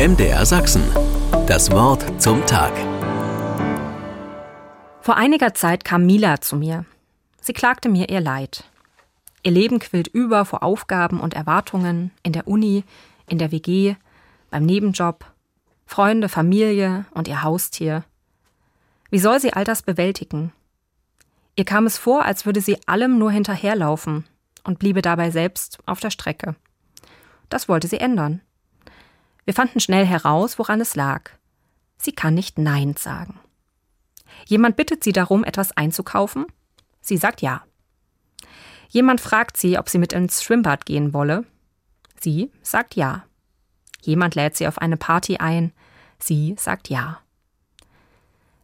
MDR Sachsen. Das Wort zum Tag. Vor einiger Zeit kam Mila zu mir. Sie klagte mir ihr Leid. Ihr Leben quillt über vor Aufgaben und Erwartungen in der Uni, in der WG, beim Nebenjob, Freunde, Familie und ihr Haustier. Wie soll sie all das bewältigen? Ihr kam es vor, als würde sie allem nur hinterherlaufen und bliebe dabei selbst auf der Strecke. Das wollte sie ändern. Wir fanden schnell heraus, woran es lag. Sie kann nicht Nein sagen. Jemand bittet sie darum, etwas einzukaufen. Sie sagt ja. Jemand fragt sie, ob sie mit ins Schwimmbad gehen wolle. Sie sagt ja. Jemand lädt sie auf eine Party ein. Sie sagt ja.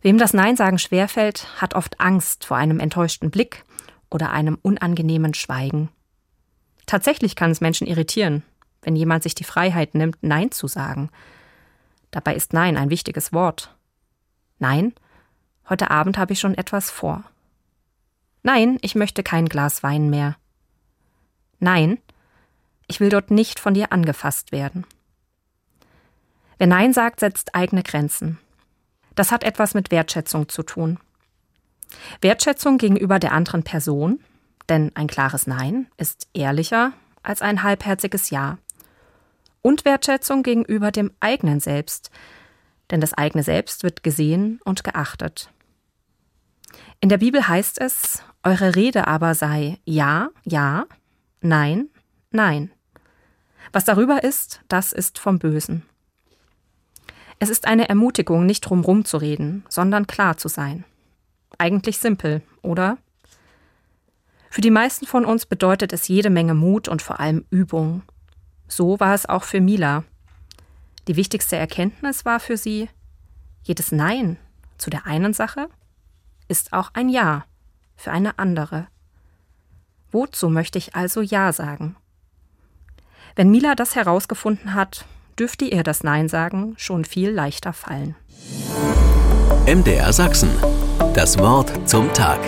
Wem das Nein sagen schwerfällt, hat oft Angst vor einem enttäuschten Blick oder einem unangenehmen Schweigen. Tatsächlich kann es Menschen irritieren, wenn jemand sich die Freiheit nimmt, Nein zu sagen. Dabei ist Nein ein wichtiges Wort. Nein, heute Abend habe ich schon etwas vor. Nein, ich möchte kein Glas Wein mehr. Nein, ich will dort nicht von dir angefasst werden. Wer Nein sagt, setzt eigene Grenzen. Das hat etwas mit Wertschätzung zu tun. Wertschätzung gegenüber der anderen Person, denn ein klares Nein ist ehrlicher als ein halbherziges Ja. Und Wertschätzung gegenüber dem eigenen Selbst, denn das eigene Selbst wird gesehen und geachtet. In der Bibel heißt es, eure Rede aber sei Ja, Ja, Nein, Nein. Was darüber ist, das ist vom Bösen. Es ist eine Ermutigung, nicht drumrum zu reden, sondern klar zu sein. Eigentlich simpel, oder? Für die meisten von uns bedeutet es jede Menge Mut und vor allem Übung. So war es auch für Mila. Die wichtigste Erkenntnis war für sie, jedes Nein zu der einen Sache ist auch ein Ja für eine andere. Wozu möchte ich also Ja sagen? Wenn Mila das herausgefunden hat, dürfte ihr das Nein sagen schon viel leichter fallen. MDR Sachsen. Das Wort zum Tag.